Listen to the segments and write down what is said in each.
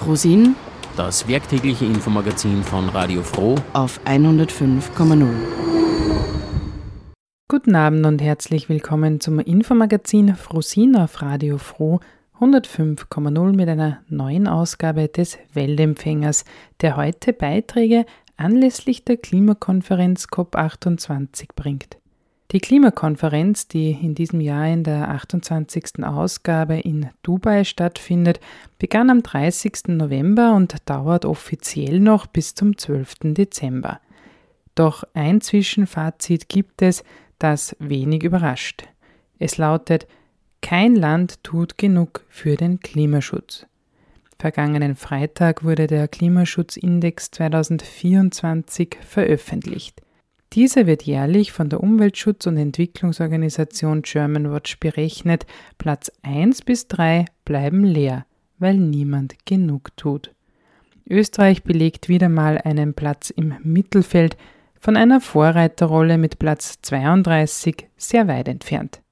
Frosin, das werktägliche Infomagazin von Radio Froh auf 105,0. Guten Abend und herzlich willkommen zum Infomagazin Frosin auf Radio Froh 105,0 mit einer neuen Ausgabe des Weltempfängers, der heute Beiträge anlässlich der Klimakonferenz COP28 bringt. Die Klimakonferenz, die in diesem Jahr in der 28. Ausgabe in Dubai stattfindet, begann am 30. November und dauert offiziell noch bis zum 12. Dezember. Doch ein Zwischenfazit gibt es, das wenig überrascht. Es lautet, kein Land tut genug für den Klimaschutz. Vergangenen Freitag wurde der Klimaschutzindex 2024 veröffentlicht. Dieser wird jährlich von der Umweltschutz- und Entwicklungsorganisation Germanwatch berechnet. Platz 1 bis 3 bleiben leer, weil niemand genug tut. Österreich belegt wieder mal einen Platz im Mittelfeld, von einer Vorreiterrolle mit Platz 32 sehr weit entfernt.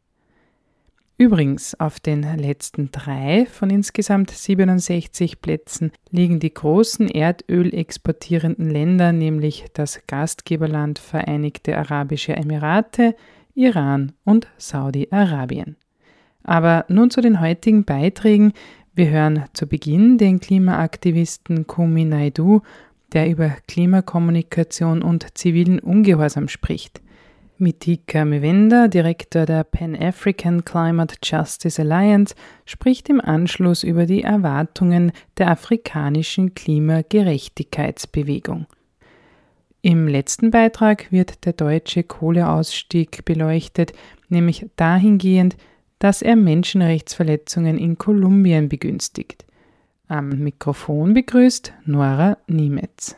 Übrigens, auf den letzten drei von insgesamt 67 Plätzen liegen die großen Erdöl exportierenden Länder, nämlich das Gastgeberland Vereinigte Arabische Emirate, Iran und Saudi-Arabien. Aber nun zu den heutigen Beiträgen. Wir hören zu Beginn den Klimaaktivisten Kumi Naidu, der über Klimakommunikation und zivilen Ungehorsam spricht. Mitika Mewenda, Direktor der Pan-African Climate Justice Alliance, spricht im Anschluss über die Erwartungen der afrikanischen Klimagerechtigkeitsbewegung. Im letzten Beitrag wird der deutsche Kohleausstieg beleuchtet, nämlich dahingehend, dass er Menschenrechtsverletzungen in Kolumbien begünstigt. Am Mikrofon begrüßt Nora Niemetz.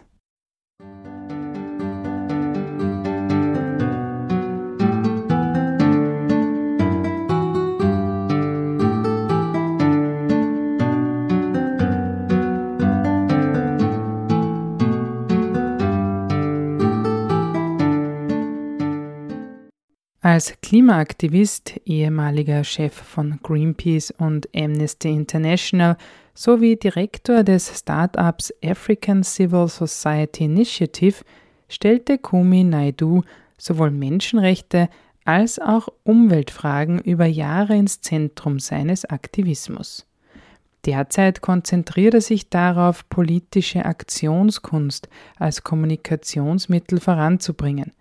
Als Klimaaktivist, ehemaliger Chef von Greenpeace und Amnesty International sowie Direktor des Startups African Civil Society Initiative stellte Kumi Naidu sowohl Menschenrechte als auch Umweltfragen über Jahre ins Zentrum seines Aktivismus. Derzeit konzentriert er sich darauf, politische Aktionskunst als Kommunikationsmittel voranzubringen.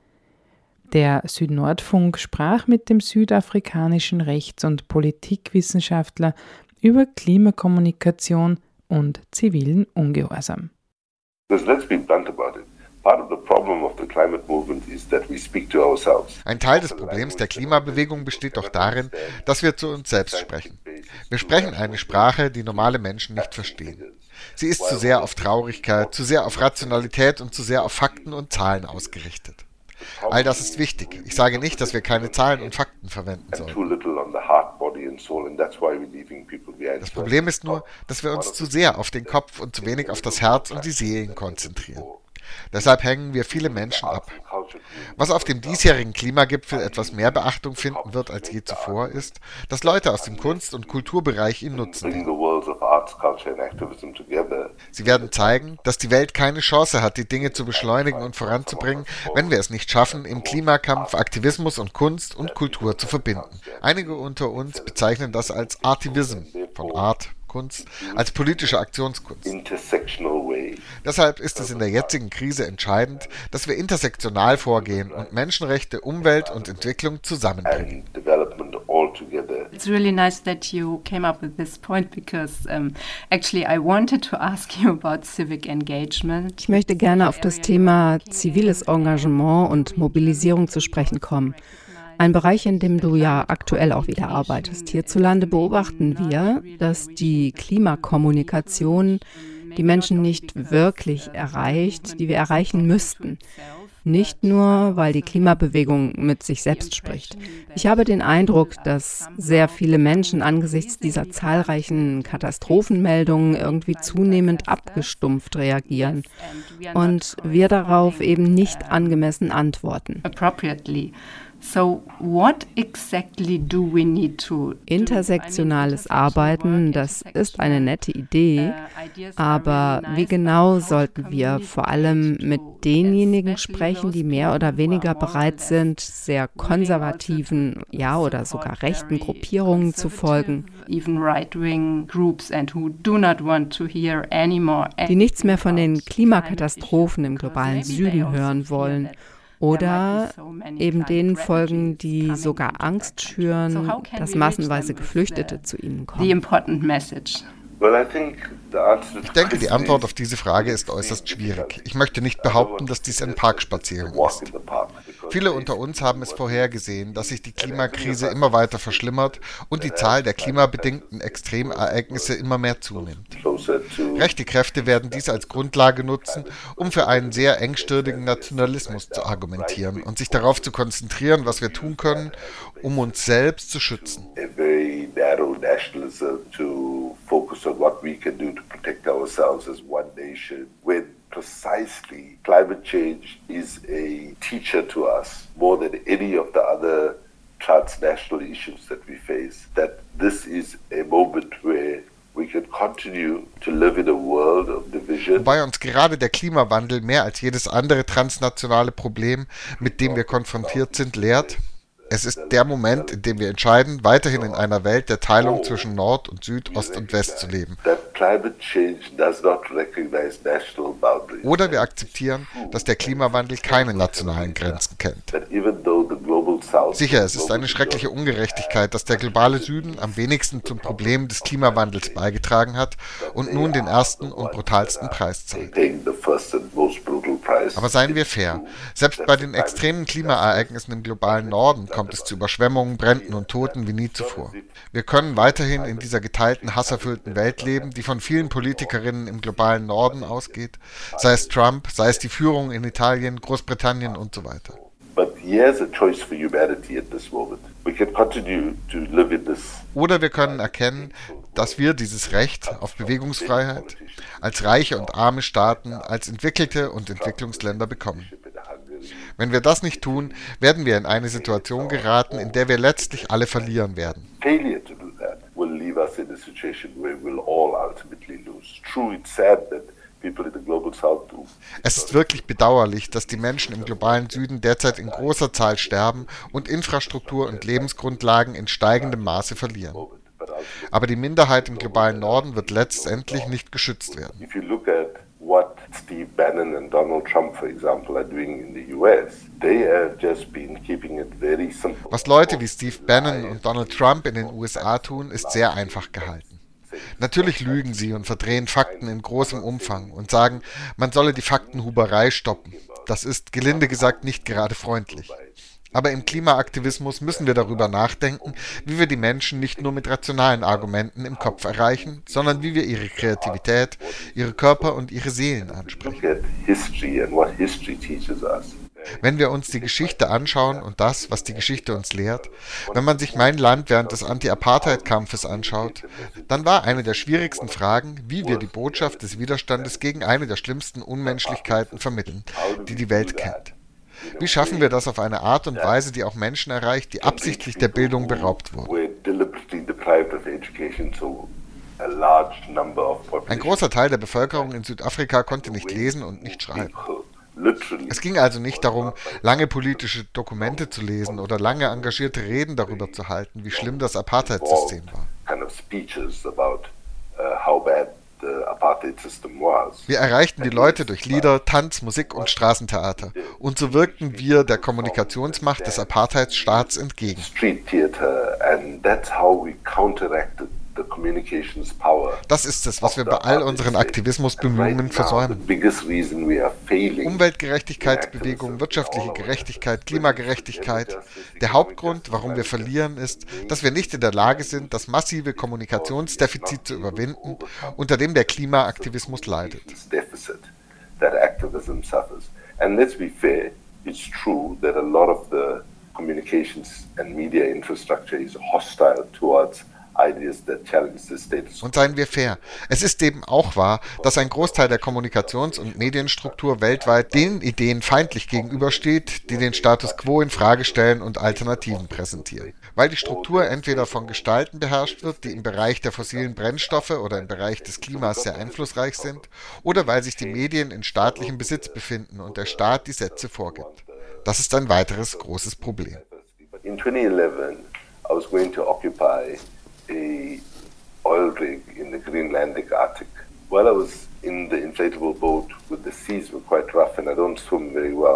Der Südnordfunk sprach mit dem südafrikanischen Rechts- und Politikwissenschaftler über Klimakommunikation und zivilen Ungehorsam. Ein Teil des Problems der Klimabewegung besteht doch darin, dass wir zu uns selbst sprechen. Wir sprechen eine Sprache, die normale Menschen nicht verstehen. Sie ist zu sehr auf Traurigkeit, zu sehr auf Rationalität und zu sehr auf Fakten und Zahlen ausgerichtet. All das ist wichtig. Ich sage nicht, dass wir keine Zahlen und Fakten verwenden sollen. Das Problem ist nur, dass wir uns zu sehr auf den Kopf und zu wenig auf das Herz und die Seelen konzentrieren. Deshalb hängen wir viele Menschen ab. Was auf dem diesjährigen Klimagipfel etwas mehr Beachtung finden wird als je zuvor, ist, dass Leute aus dem Kunst- und Kulturbereich ihn nutzen. Sie werden zeigen, dass die Welt keine Chance hat, die Dinge zu beschleunigen und voranzubringen, wenn wir es nicht schaffen, im Klimakampf Aktivismus und Kunst und Kultur zu verbinden. Einige unter uns bezeichnen das als Artivism, von Art, Kunst, als politische Aktionskunst. Deshalb ist es in der jetzigen Krise entscheidend, dass wir intersektional vorgehen und Menschenrechte, Umwelt und Entwicklung zusammenbringen. It's really nice that you came up with this point because um, actually I wanted to ask you about civic engagement. Ich möchte gerne auf das Thema ziviles Engagement und Mobilisierung zu sprechen kommen. Ein Bereich, in dem du ja aktuell auch wieder arbeitest. Hierzulande beobachten wir, dass die Klimakommunikation die Menschen nicht wirklich erreicht, die wir erreichen müssten. Nicht nur, weil die Klimabewegung mit sich selbst spricht. Ich habe den Eindruck, dass sehr viele Menschen angesichts dieser zahlreichen Katastrophenmeldungen irgendwie zunehmend abgestumpft reagieren und wir darauf eben nicht angemessen antworten. Intersektionales Arbeiten, das ist eine nette Idee, uh, aber wie genau sollten wir vor allem mit denjenigen sprechen, die mehr oder weniger bereit sind, sehr konservativen, ja oder sogar rechten Gruppierungen zu folgen, die nichts mehr von den Klimakatastrophen im globalen Süden hören wollen oder eben denen folgen, die sogar Angst schüren, dass massenweise Geflüchtete zu ihnen kommen. Ich denke, die Antwort auf diese Frage ist äußerst schwierig. Ich möchte nicht behaupten, dass dies ein Parkspaziergang ist. Viele unter uns haben es vorhergesehen, dass sich die Klimakrise immer weiter verschlimmert und die Zahl der klimabedingten Extremereignisse immer mehr zunimmt. Rechte Kräfte werden dies als Grundlage nutzen, um für einen sehr engstirnigen Nationalismus zu argumentieren und sich darauf zu konzentrieren, was wir tun können, um uns selbst zu schützen. focus on what we can do to protect ourselves as one nation when precisely climate change is a teacher to us more than any of the other transnational issues that we face. That this is a moment where we can continue to live in a world of division. Wobei uns gerade der Klimawandel mehr als jedes andere transnationale Problem, mit dem wir konfrontiert sind, lehrt, es ist der Moment, in dem wir entscheiden, weiterhin in einer Welt der Teilung zwischen Nord und Süd, Ost und West zu leben. Oder wir akzeptieren, dass der Klimawandel keine nationalen Grenzen kennt. Sicher, es ist eine schreckliche Ungerechtigkeit, dass der globale Süden am wenigsten zum Problem des Klimawandels beigetragen hat und nun den ersten und brutalsten Preis zahlt. Aber seien wir fair, selbst bei den extremen Klimaereignissen im globalen Norden kommt es zu Überschwemmungen, Bränden und Toten wie nie zuvor. Wir können weiterhin in dieser geteilten, hasserfüllten Welt leben, die von vielen Politikerinnen im globalen Norden ausgeht, sei es Trump, sei es die Führung in Italien, Großbritannien und so weiter. Oder wir können erkennen, dass wir dieses Recht auf Bewegungsfreiheit als reiche und arme Staaten, als entwickelte und Entwicklungsländer bekommen. Wenn wir das nicht tun, werden wir in eine Situation geraten, in der wir letztlich alle verlieren werden. Will leave us in a situation where we'll all ultimately lose. True, it's sad that es ist wirklich bedauerlich, dass die Menschen im globalen Süden derzeit in großer Zahl sterben und Infrastruktur und Lebensgrundlagen in steigendem Maße verlieren. Aber die Minderheit im globalen Norden wird letztendlich nicht geschützt werden. Steve Bannon and Donald Trump, for example, are doing in the US. They have just been keeping it very simple. Was Leute wie Steve Bannon und Donald Trump in den USA tun, ist sehr einfach gehalten. Natürlich lügen sie und verdrehen Fakten in großem Umfang und sagen, man solle die Faktenhuberei stoppen. Das ist, gelinde gesagt, nicht gerade freundlich. Aber im Klimaaktivismus müssen wir darüber nachdenken, wie wir die Menschen nicht nur mit rationalen Argumenten im Kopf erreichen, sondern wie wir ihre Kreativität, ihre Körper und ihre Seelen ansprechen. Wenn wir uns die Geschichte anschauen und das, was die Geschichte uns lehrt, wenn man sich mein Land während des Anti-Apartheid-Kampfes anschaut, dann war eine der schwierigsten Fragen, wie wir die Botschaft des Widerstandes gegen eine der schlimmsten Unmenschlichkeiten vermitteln, die die Welt kennt. Wie schaffen wir das auf eine Art und Weise, die auch Menschen erreicht, die absichtlich der Bildung beraubt wurden? Ein großer Teil der Bevölkerung in Südafrika konnte nicht lesen und nicht schreiben. Es ging also nicht darum, lange politische Dokumente zu lesen oder lange engagierte Reden darüber zu halten, wie schlimm das Apartheid-System war. Wir erreichten die Leute durch Lieder, Tanz, Musik und Straßentheater. Und so wirkten wir der Kommunikationsmacht des Apartheidsstaats entgegen. Street theater, and that's how we counteracted das ist es, was wir bei all unseren Aktivismusbemühungen versäumen. Umweltgerechtigkeitsbewegung, wirtschaftliche Gerechtigkeit, Klimagerechtigkeit. Der Hauptgrund, warum wir verlieren, ist, dass wir nicht in der Lage sind, das massive Kommunikationsdefizit zu überwinden, unter dem der Klimaaktivismus leidet. And let's be fair, it's true that a lot of the communications and media infrastructure is hostile towards Und seien wir fair, es ist eben auch wahr, dass ein Großteil der Kommunikations- und Medienstruktur weltweit den Ideen feindlich gegenübersteht, die den Status quo in Frage stellen und Alternativen präsentieren. Weil die Struktur entweder von Gestalten beherrscht wird, die im Bereich der fossilen Brennstoffe oder im Bereich des Klimas sehr einflussreich sind, oder weil sich die Medien in staatlichem Besitz befinden und der Staat die Sätze vorgibt. Das ist ein weiteres großes Problem. In 2011, I was going to occupy a oil rig in the Greenlandic Arctic. While I was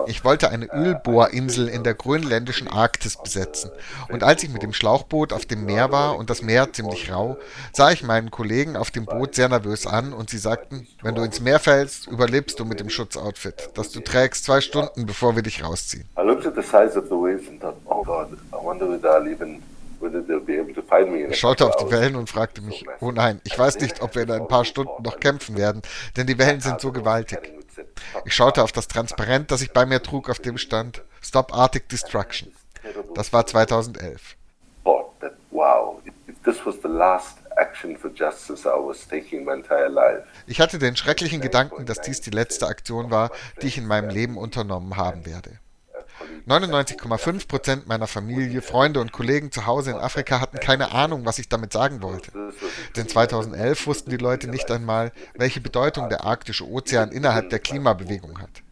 ich wollte eine Ölbohrinsel in der grönländischen Arktis besetzen. Und als ich mit dem Schlauchboot auf dem Meer war und das Meer ziemlich rau, sah ich meinen Kollegen auf dem Boot sehr nervös an und sie sagten, wenn du ins Meer fällst, überlebst du mit dem Schutzoutfit, das du trägst zwei Stunden, bevor wir dich rausziehen. I looked at the size of the waves and thought, oh God, I wonder whether I'll even schaute auf die Wellen und fragte mich, oh nein, ich weiß nicht, ob wir in ein paar Stunden noch kämpfen werden, denn die Wellen sind so gewaltig. Ich schaute auf das Transparent, das ich bei mir trug, auf dem stand Stop Arctic Destruction. Das war 2011. Ich hatte den schrecklichen Gedanken, dass dies die letzte Aktion war, die ich in meinem Leben unternommen haben werde. 99,5 Prozent meiner Familie, Freunde und Kollegen zu Hause in Afrika hatten keine Ahnung, was ich damit sagen wollte. Denn 2011 wussten die Leute nicht einmal, welche Bedeutung der arktische Ozean innerhalb der Klimabewegung hat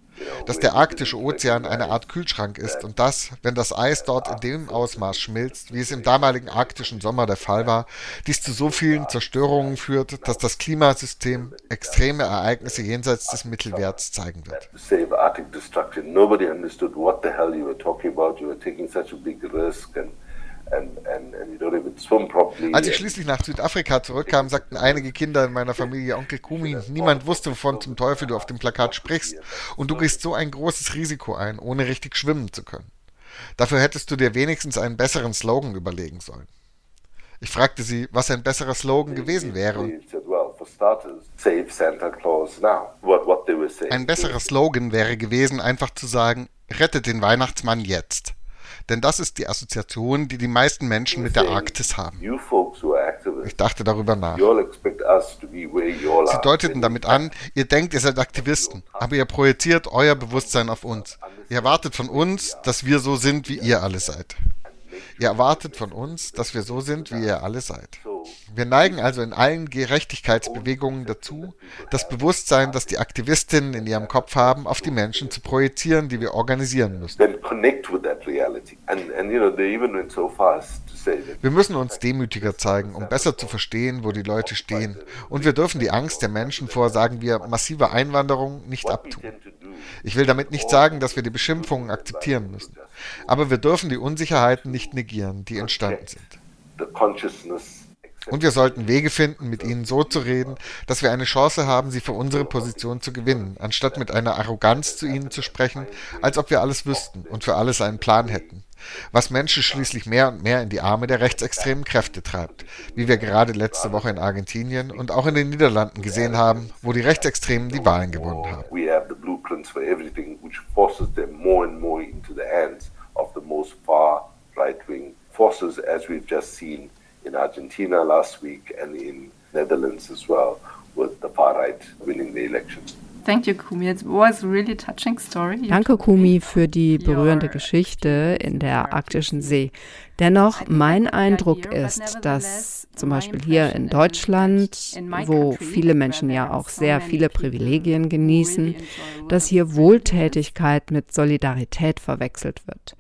dass der arktische Ozean eine Art Kühlschrank ist und dass, wenn das Eis dort in dem Ausmaß schmilzt, wie es im damaligen arktischen Sommer der Fall war, dies zu so vielen Zerstörungen führt, dass das Klimasystem extreme Ereignisse jenseits des Mittelwerts zeigen wird. Als ich schließlich nach Südafrika zurückkam, sagten einige Kinder in meiner Familie, Onkel Kumi, niemand wusste, wovon zum Teufel du auf dem Plakat sprichst. Und du gehst so ein großes Risiko ein, ohne richtig schwimmen zu können. Dafür hättest du dir wenigstens einen besseren Slogan überlegen sollen. Ich fragte sie, was ein besserer Slogan gewesen wäre. Ein besserer Slogan wäre gewesen, einfach zu sagen, rettet den Weihnachtsmann jetzt. Denn das ist die Assoziation, die die meisten Menschen mit der Arktis haben. Ich dachte darüber nach. Sie deuteten damit an, ihr denkt, ihr seid Aktivisten, aber ihr projiziert euer Bewusstsein auf uns. Ihr erwartet von uns, dass wir so sind, wie ihr alle seid. Ihr erwartet von uns, dass wir so sind, wie ihr alle seid. Wir neigen also in allen Gerechtigkeitsbewegungen dazu, das Bewusstsein, das die Aktivistinnen in ihrem Kopf haben, auf die Menschen zu projizieren, die wir organisieren müssen. Wir müssen uns demütiger zeigen, um besser zu verstehen, wo die Leute stehen. Und wir dürfen die Angst der Menschen vor, sagen wir, massiver Einwanderung nicht abtun. Ich will damit nicht sagen, dass wir die Beschimpfungen akzeptieren müssen. Aber wir dürfen die Unsicherheiten nicht negieren, die entstanden sind. Und wir sollten Wege finden, mit ihnen so zu reden, dass wir eine Chance haben, sie für unsere Position zu gewinnen, anstatt mit einer Arroganz zu ihnen zu sprechen, als ob wir alles wüssten und für alles einen Plan hätten. Was Menschen schließlich mehr und mehr in die Arme der rechtsextremen Kräfte treibt, wie wir gerade letzte Woche in Argentinien und auch in den Niederlanden gesehen haben, wo die Rechtsextremen die Wahlen gewonnen haben. Forces as we've just seen in Argentina last week and in Netherlands as well, with the far right winning the election. Thank you, Kumi. It was a really touching story. Danke, Kumi, für die berührende Geschichte in der Arktischen See. Dennoch, mein Eindruck ist, dass zum Beispiel hier in Deutschland, wo viele Menschen ja auch sehr viele Privilegien genießen, dass hier Wohltätigkeit mit Solidarität verwechselt wird.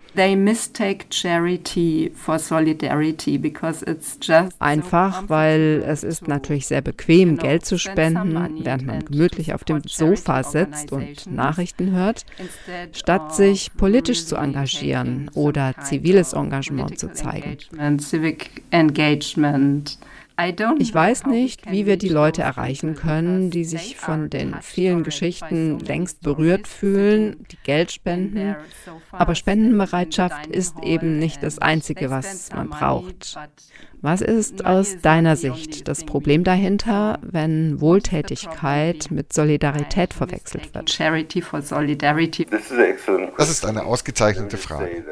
Einfach, weil es ist natürlich sehr bequem, Geld zu spenden, während man gemütlich auf dem Sofa sitzt und Nachrichten hört, statt sich politisch zu engagieren oder ziviles Engagement zu zeigen. Ich weiß nicht, wie wir die Leute erreichen können, die sich von den vielen Geschichten längst berührt fühlen, die Geld spenden. Aber Spendenbereitschaft ist eben nicht das Einzige, was man braucht. Was ist aus deiner Sicht das Problem dahinter, wenn Wohltätigkeit mit Solidarität verwechselt wird? Das ist eine ausgezeichnete Frage.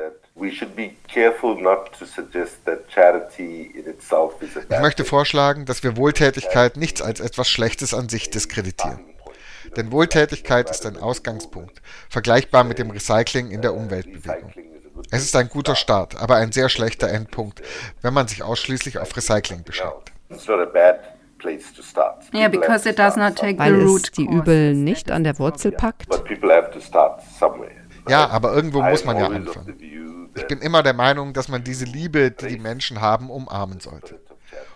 Ich möchte vorschlagen, dass wir Wohltätigkeit nicht als etwas Schlechtes an sich diskreditieren. Denn Wohltätigkeit ist ein Ausgangspunkt, vergleichbar mit dem Recycling in der Umweltbewegung. Es ist ein guter Start, aber ein sehr schlechter Endpunkt, wenn man sich ausschließlich auf Recycling beschränkt. Weil es die Übel nicht an der Wurzel packt. Ja, aber irgendwo muss man ja anfangen. Ich bin immer der Meinung, dass man diese Liebe, die die Menschen haben, umarmen sollte.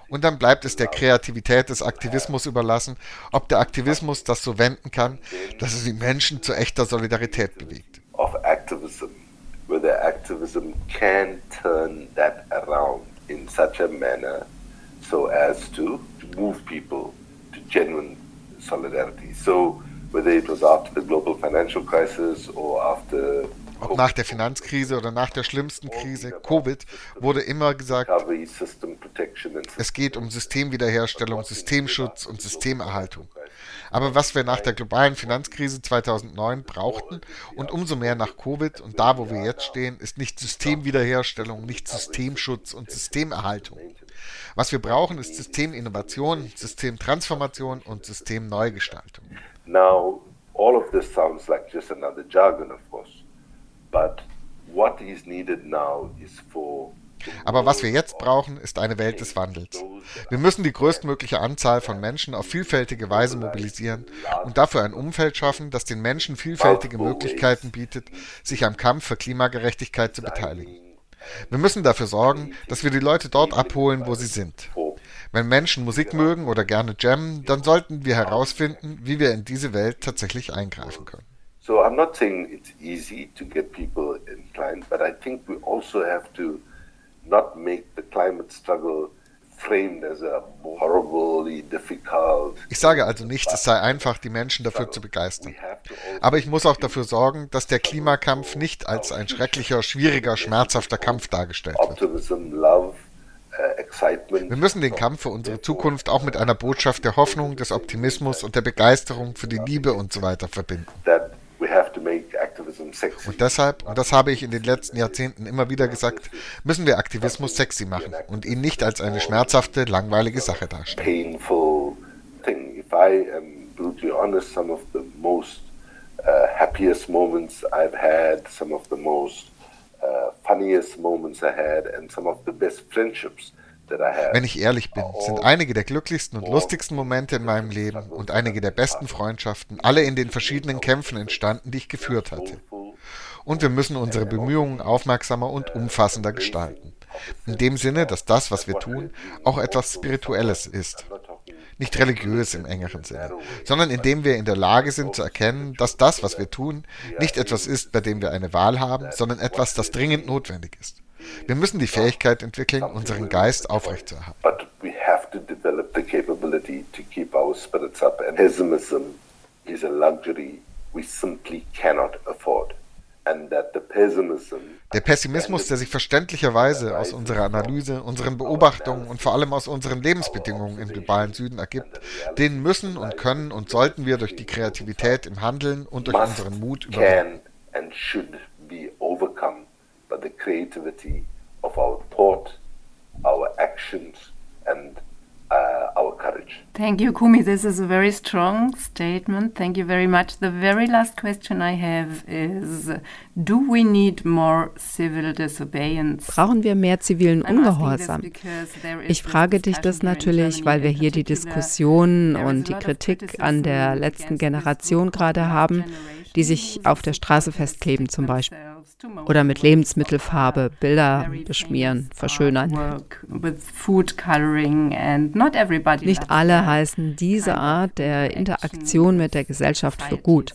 Und dann bleibt es der Kreativität des Aktivismus überlassen, ob der Aktivismus das so wenden kann, dass es die Menschen zu echter Solidarität bewegt. Solidarity. So whether it was after the global financial crisis or after ob nach der Finanzkrise oder nach der schlimmsten Krise, Covid, wurde immer gesagt, es geht um Systemwiederherstellung, Systemschutz und Systemerhaltung. Aber was wir nach der globalen Finanzkrise 2009 brauchten und umso mehr nach Covid und da, wo wir jetzt stehen, ist nicht Systemwiederherstellung, nicht Systemschutz und Systemerhaltung. Was wir brauchen, ist Systeminnovation, Systemtransformation und Systemneugestaltung. Now, all of this sounds like just another jargon, of course. Aber was wir jetzt brauchen, ist eine Welt des Wandels. Wir müssen die größtmögliche Anzahl von Menschen auf vielfältige Weise mobilisieren und dafür ein Umfeld schaffen, das den Menschen vielfältige Möglichkeiten bietet, sich am Kampf für Klimagerechtigkeit zu beteiligen. Wir müssen dafür sorgen, dass wir die Leute dort abholen, wo sie sind. Wenn Menschen Musik mögen oder gerne jammen, dann sollten wir herausfinden, wie wir in diese Welt tatsächlich eingreifen können. So I'm not saying it's easy to get people inclined, but I think we also have to not make the climate struggle ich sage also nicht, es sei einfach, die Menschen dafür zu begeistern. Aber ich muss auch dafür sorgen, dass der Klimakampf nicht als ein schrecklicher, schwieriger, schmerzhafter Kampf dargestellt wird. Wir müssen den Kampf für unsere Zukunft auch mit einer Botschaft der Hoffnung, des Optimismus und der Begeisterung für die Liebe und so weiter verbinden. Und deshalb, und das habe ich in den letzten Jahrzehnten immer wieder gesagt, müssen wir Aktivismus sexy machen und ihn nicht als eine schmerzhafte, langweilige Sache darstellen. Uh, happiest moments I've had, some of the most uh, funniest moments I had, and some of the best friendships wenn ich ehrlich bin, sind einige der glücklichsten und lustigsten Momente in meinem Leben und einige der besten Freundschaften alle in den verschiedenen Kämpfen entstanden, die ich geführt hatte. Und wir müssen unsere Bemühungen aufmerksamer und umfassender gestalten. In dem Sinne, dass das, was wir tun, auch etwas Spirituelles ist. Nicht religiös im engeren Sinne, sondern indem wir in der Lage sind zu erkennen, dass das, was wir tun, nicht etwas ist, bei dem wir eine Wahl haben, sondern etwas, das dringend notwendig ist. Wir müssen die Fähigkeit entwickeln, unseren Geist aufrechtzuerhalten. But we have to develop the capability to keep our spirits up. And pessimism is a luxury we simply cannot afford. Der Pessimismus, der sich verständlicherweise aus unserer Analyse, unseren Beobachtungen und vor allem aus unseren Lebensbedingungen im globalen Süden ergibt, den müssen und können und sollten wir durch die Kreativität im Handeln und durch unseren Mut überwinden but the creativity of our thought, our actions, and uh, our courage. Thank you, Kumi. This is a very strong statement. Thank you very much. The very last question I have is Do we need more civil disobedience? Brauchen wir mehr zivilen Ungehorsam? Ich frage dich das natürlich, weil wir hier die Diskussion und die Kritik an der letzten Generation gerade haben, die sich auf der Straße festkleben zum Beispiel oder mit Lebensmittelfarbe Bilder beschmieren, verschönern. Nicht alle heißen diese Art der Interaktion mit der Gesellschaft für gut.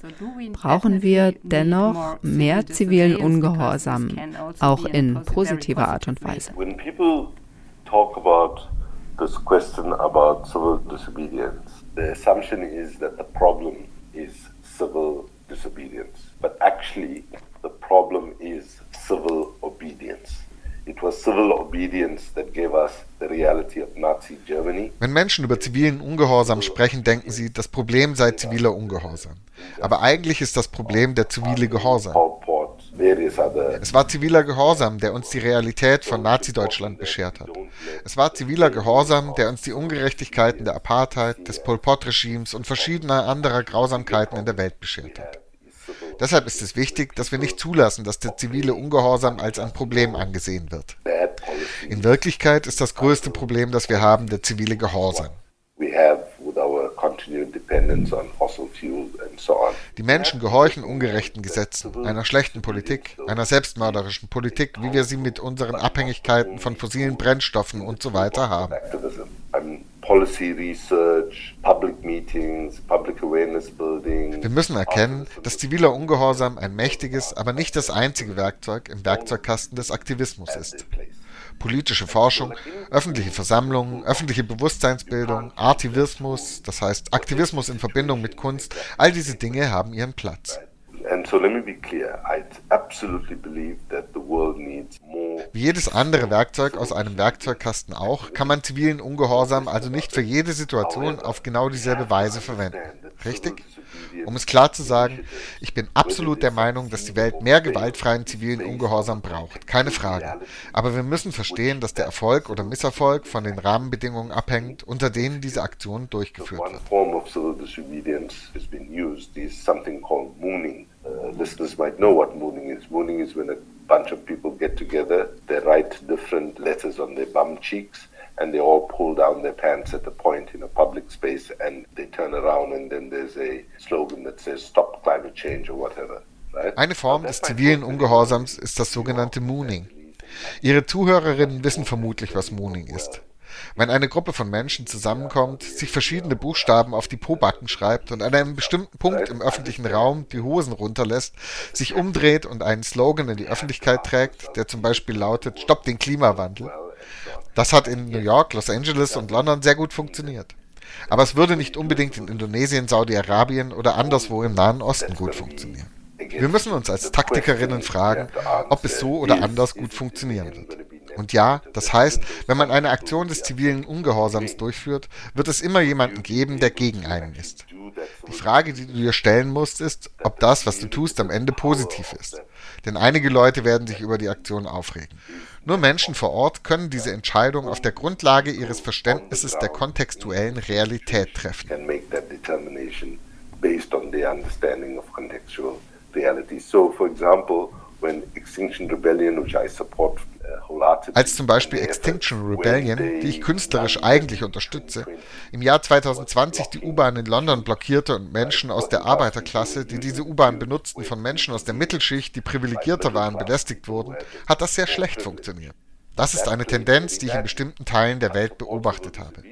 Brauchen wir dennoch mehr zivilen Ungehorsam, auch in positiver Art und Weise. This question about civil disobedience. The assumption is that the problem is civil disobedience. But actually, The problem is civil obedience. It was civil obedience that gave us the reality of Nazi Germany. Wenn Menschen über zivilen Ungehorsam sprechen, denken sie, das Problem sei ziviler Ungehorsam. Aber eigentlich ist das Problem der zivile Gehorsam. Es war ziviler Gehorsam, der uns die Realität von Nazi-Deutschland beschert hat. Es war ziviler Gehorsam, der uns die Ungerechtigkeiten der Apartheid, des Pol Pot-Regimes und verschiedener anderer Grausamkeiten in der Welt beschert hat. Deshalb ist es wichtig, dass wir nicht zulassen, dass der zivile Ungehorsam als ein Problem angesehen wird. In Wirklichkeit ist das größte Problem, das wir haben, der zivile Gehorsam. Die Menschen gehorchen ungerechten Gesetzen, einer schlechten Politik, einer selbstmörderischen Politik, wie wir sie mit unseren Abhängigkeiten von fossilen Brennstoffen und so weiter haben. Wir müssen erkennen, dass ziviler Ungehorsam ein mächtiges, aber nicht das einzige Werkzeug im Werkzeugkasten des Aktivismus ist politische Forschung, öffentliche Versammlungen, öffentliche Bewusstseinsbildung, Artivismus, das heißt Aktivismus in Verbindung mit Kunst, all diese Dinge haben ihren Platz. Wie jedes andere Werkzeug aus einem Werkzeugkasten auch, kann man zivilen Ungehorsam also nicht für jede Situation auf genau dieselbe Weise verwenden. Richtig? Um es klar zu sagen, ich bin absolut der Meinung, dass die Welt mehr gewaltfreien zivilen Ungehorsam braucht. Keine Frage. Aber wir müssen verstehen, dass der Erfolg oder Misserfolg von den Rahmenbedingungen abhängt, unter denen diese Aktion durchgeführt wird. Uh, listeners might know what mooning is. Mooning is when a bunch of people get together, they write different letters on their bum cheeks and they all pull down their pants at a point in a public space and they turn around and then there's a slogan that says stop climate change or whatever. Right? Eine Form des zivilen Ungehorsams ist das sogenannte Mooning. Ihre Zuhörerinnen wissen vermutlich, was Mooning ist. Wenn eine Gruppe von Menschen zusammenkommt, sich verschiedene Buchstaben auf die Pobacken schreibt und an einem bestimmten Punkt im öffentlichen Raum die Hosen runterlässt, sich umdreht und einen Slogan in die Öffentlichkeit trägt, der zum Beispiel lautet Stopp den Klimawandel, das hat in New York, Los Angeles und London sehr gut funktioniert. Aber es würde nicht unbedingt in Indonesien, Saudi-Arabien oder anderswo im Nahen Osten gut funktionieren. Wir müssen uns als Taktikerinnen fragen, ob es so oder anders gut funktionieren wird. Und ja, das heißt, wenn man eine Aktion des zivilen Ungehorsams durchführt, wird es immer jemanden geben, der gegen einen ist. Die Frage, die du dir stellen musst, ist, ob das, was du tust, am Ende positiv ist. Denn einige Leute werden sich über die Aktion aufregen. Nur Menschen vor Ort können diese Entscheidung auf der Grundlage ihres Verständnisses der kontextuellen Realität treffen. So, for example, when Extinction Rebellion, which I support als zum Beispiel Extinction Rebellion, die ich künstlerisch eigentlich unterstütze, im Jahr 2020 die U-Bahn in London blockierte und Menschen aus der Arbeiterklasse, die diese U-Bahn benutzten, von Menschen aus der Mittelschicht, die privilegierter waren, belästigt wurden, hat das sehr schlecht funktioniert. Das ist eine Tendenz, die ich in bestimmten Teilen der Welt beobachtet habe.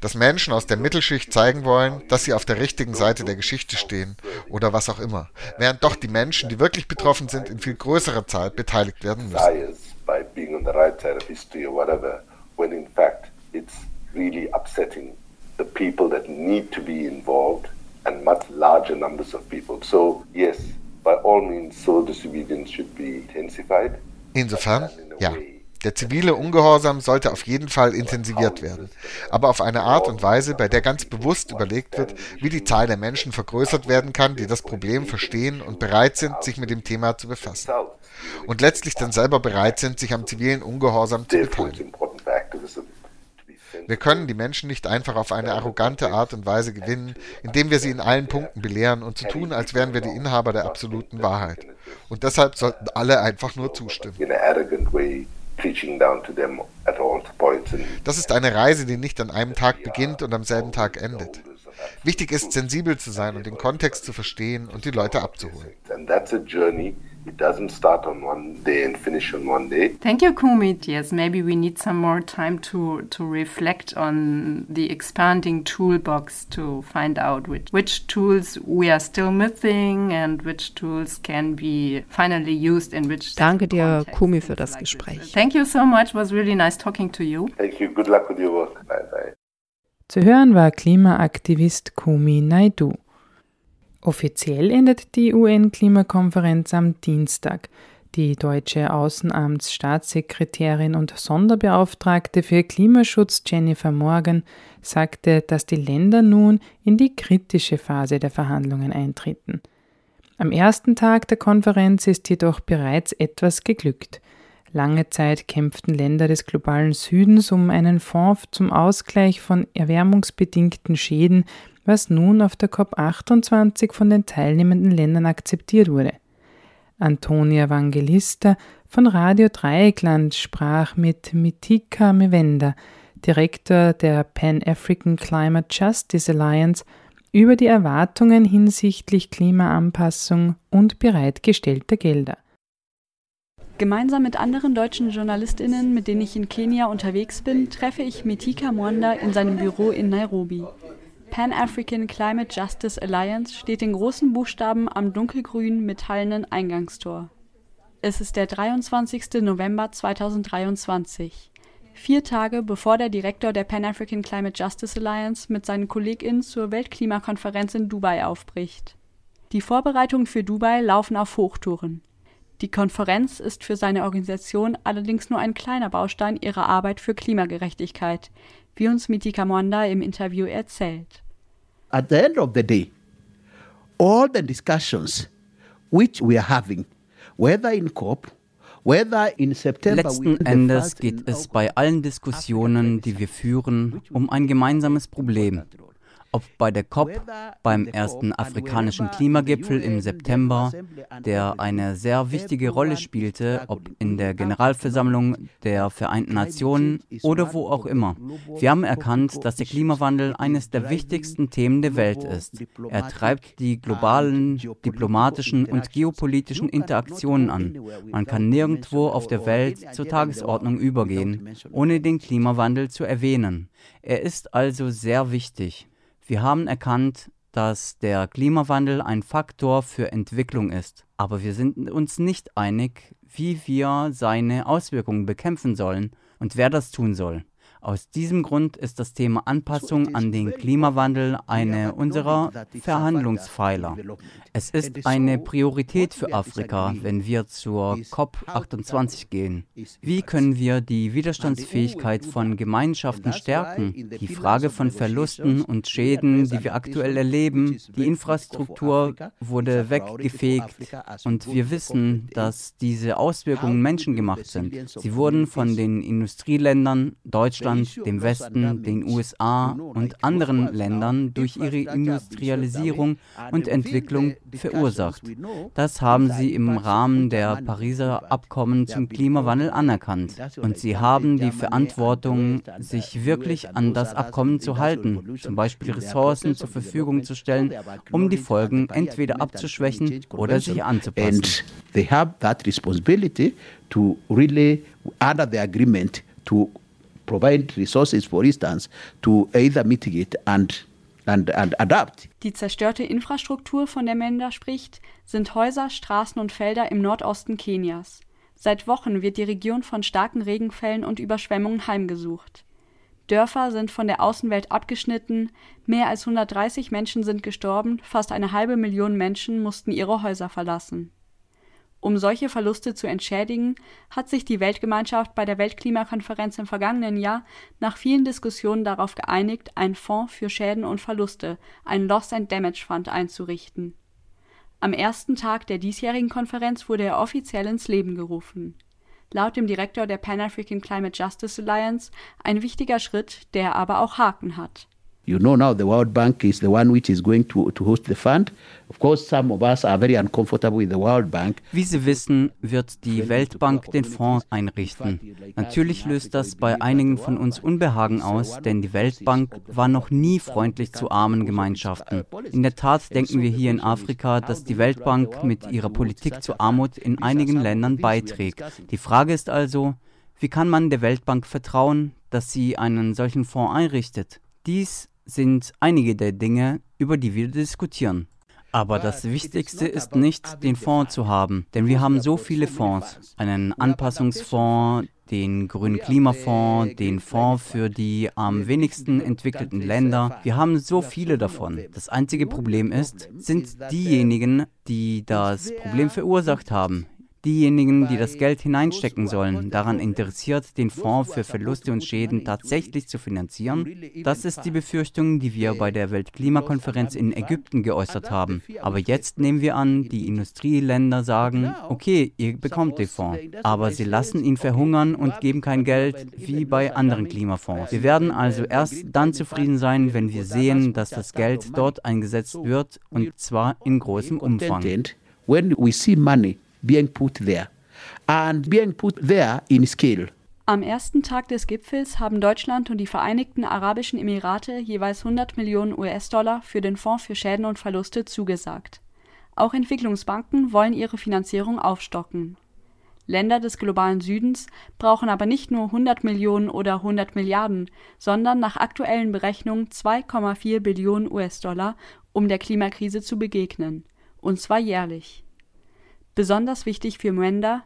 Dass Menschen aus der Mittelschicht zeigen wollen, dass sie auf der richtigen Seite der Geschichte stehen oder was auch immer, während doch die Menschen, die wirklich betroffen sind, in viel größerer Zahl beteiligt werden müssen and much larger numbers of people. So, yes, by all means, civil disobedience should be intensified. Insofern, ja. Der zivile Ungehorsam sollte auf jeden Fall intensiviert werden, aber auf eine Art und Weise, bei der ganz bewusst überlegt wird, wie die Zahl der Menschen vergrößert werden kann, die das Problem verstehen und bereit sind, sich mit dem Thema zu befassen. Und letztlich dann selber bereit sind, sich am zivilen Ungehorsam zu beteiligen. Wir können die Menschen nicht einfach auf eine arrogante Art und Weise gewinnen, indem wir sie in allen Punkten belehren und zu so tun, als wären wir die Inhaber der absoluten Wahrheit. Und deshalb sollten alle einfach nur zustimmen. Das ist eine Reise, die nicht an einem Tag beginnt und am selben Tag endet. Wichtig ist, sensibel zu sein und den Kontext zu verstehen und die Leute abzuholen. It doesn't start on one day and finish on one day. Thank you, Kumit. Yes, maybe we need some more time to, to reflect on the expanding toolbox to find out which, which tools we are still missing and which tools can be finally used in which Danke dir, Kumi, für das Gespräch. Thank you so much. It was really nice talking to you. Thank you. Good luck with your work. Bye bye. Zu hören war Klimaaktivist Kumi Naidu. Offiziell endet die UN-Klimakonferenz am Dienstag. Die deutsche Außenamtsstaatssekretärin und Sonderbeauftragte für Klimaschutz Jennifer Morgan sagte, dass die Länder nun in die kritische Phase der Verhandlungen eintreten. Am ersten Tag der Konferenz ist jedoch bereits etwas geglückt. Lange Zeit kämpften Länder des globalen Südens um einen Fonds zum Ausgleich von erwärmungsbedingten Schäden, was nun auf der COP28 von den teilnehmenden Ländern akzeptiert wurde. Antonia Evangelista von Radio Dreieckland sprach mit Mitika Mewenda, Direktor der Pan-African Climate Justice Alliance, über die Erwartungen hinsichtlich Klimaanpassung und bereitgestellter Gelder. Gemeinsam mit anderen deutschen JournalistInnen, mit denen ich in Kenia unterwegs bin, treffe ich Mitika Mwanda in seinem Büro in Nairobi. Pan-African Climate Justice Alliance steht in großen Buchstaben am dunkelgrünen metallenen Eingangstor. Es ist der 23. November 2023. Vier Tage bevor der Direktor der Pan-African Climate Justice Alliance mit seinen KollegInnen zur Weltklimakonferenz in Dubai aufbricht. Die Vorbereitungen für Dubai laufen auf Hochtouren. Die Konferenz ist für seine Organisation allerdings nur ein kleiner Baustein ihrer Arbeit für Klimagerechtigkeit, wie uns Mitika Mwanda im Interview erzählt. At the end of the day, all the discussions which we are having, whether in COP Letzten Endes geht es bei allen Diskussionen, die wir führen, um ein gemeinsames Problem ob bei der COP, beim ersten afrikanischen Klimagipfel im September, der eine sehr wichtige Rolle spielte, ob in der Generalversammlung der Vereinten Nationen oder wo auch immer. Wir haben erkannt, dass der Klimawandel eines der wichtigsten Themen der Welt ist. Er treibt die globalen, diplomatischen und geopolitischen Interaktionen an. Man kann nirgendwo auf der Welt zur Tagesordnung übergehen, ohne den Klimawandel zu erwähnen. Er ist also sehr wichtig. Wir haben erkannt, dass der Klimawandel ein Faktor für Entwicklung ist, aber wir sind uns nicht einig, wie wir seine Auswirkungen bekämpfen sollen und wer das tun soll. Aus diesem Grund ist das Thema Anpassung an den Klimawandel eine unserer Verhandlungspfeiler. Es ist eine Priorität für Afrika, wenn wir zur COP28 gehen. Wie können wir die Widerstandsfähigkeit von Gemeinschaften stärken? Die Frage von Verlusten und Schäden, die wir aktuell erleben, die Infrastruktur wurde weggefegt und wir wissen, dass diese Auswirkungen menschengemacht sind. Sie wurden von den Industrieländern Deutschland Deutschland, dem Westen, den USA und anderen Ländern durch ihre Industrialisierung und Entwicklung verursacht. Das haben sie im Rahmen der Pariser Abkommen zum Klimawandel anerkannt. Und sie haben die Verantwortung, sich wirklich an das Abkommen zu halten, zum Beispiel Ressourcen zur Verfügung zu stellen, um die Folgen entweder abzuschwächen oder sich anzupassen. To really under the agreement to provide resources, for instance, to either mitigate and And, and adapt. Die zerstörte Infrastruktur, von der Menda spricht, sind Häuser, Straßen und Felder im Nordosten Kenias. Seit Wochen wird die Region von starken Regenfällen und Überschwemmungen heimgesucht. Dörfer sind von der Außenwelt abgeschnitten, mehr als 130 Menschen sind gestorben, fast eine halbe Million Menschen mussten ihre Häuser verlassen. Um solche Verluste zu entschädigen, hat sich die Weltgemeinschaft bei der Weltklimakonferenz im vergangenen Jahr nach vielen Diskussionen darauf geeinigt, einen Fonds für Schäden und Verluste, einen Loss and Damage Fund einzurichten. Am ersten Tag der diesjährigen Konferenz wurde er offiziell ins Leben gerufen. Laut dem Direktor der Pan African Climate Justice Alliance ein wichtiger Schritt, der aber auch Haken hat You know now the World Bank is the one which is going to, to host the fund. Of course, some of us are very uncomfortable with the World Bank. Wie Sie wissen, wird die Weltbank den Fonds einrichten. Natürlich löst das bei einigen von uns Unbehagen aus, denn die Weltbank war noch nie freundlich zu armen Gemeinschaften. In der Tat denken wir hier in Afrika, dass die Weltbank mit ihrer Politik zur Armut in einigen Ländern beiträgt. Die Frage ist also, wie kann man der Weltbank vertrauen, dass sie einen solchen Fonds einrichtet? Dies sind einige der Dinge, über die wir diskutieren. Aber das Wichtigste ist nicht, den Fonds zu haben, denn wir haben so viele Fonds. Einen Anpassungsfonds, den grünen Klimafonds, den Fonds für die am wenigsten entwickelten Länder. Wir haben so viele davon. Das einzige Problem ist, sind diejenigen, die das Problem verursacht haben. Diejenigen, die das Geld hineinstecken sollen, daran interessiert, den Fonds für Verluste und Schäden tatsächlich zu finanzieren? Das ist die Befürchtung, die wir bei der Weltklimakonferenz in Ägypten geäußert haben. Aber jetzt nehmen wir an, die Industrieländer sagen, okay, ihr bekommt den Fonds, aber sie lassen ihn verhungern und geben kein Geld wie bei anderen Klimafonds. Wir werden also erst dann zufrieden sein, wenn wir sehen, dass das Geld dort eingesetzt wird und zwar in großem Umfang. When we see money being put there and being put there in scale. Am ersten Tag des Gipfels haben Deutschland und die Vereinigten Arabischen Emirate jeweils 100 Millionen US-Dollar für den Fonds für Schäden und Verluste zugesagt. Auch Entwicklungsbanken wollen ihre Finanzierung aufstocken. Länder des globalen Südens brauchen aber nicht nur 100 Millionen oder 100 Milliarden, sondern nach aktuellen Berechnungen 2,4 Billionen US-Dollar, um der Klimakrise zu begegnen, und zwar jährlich. Besonders wichtig für Mwenda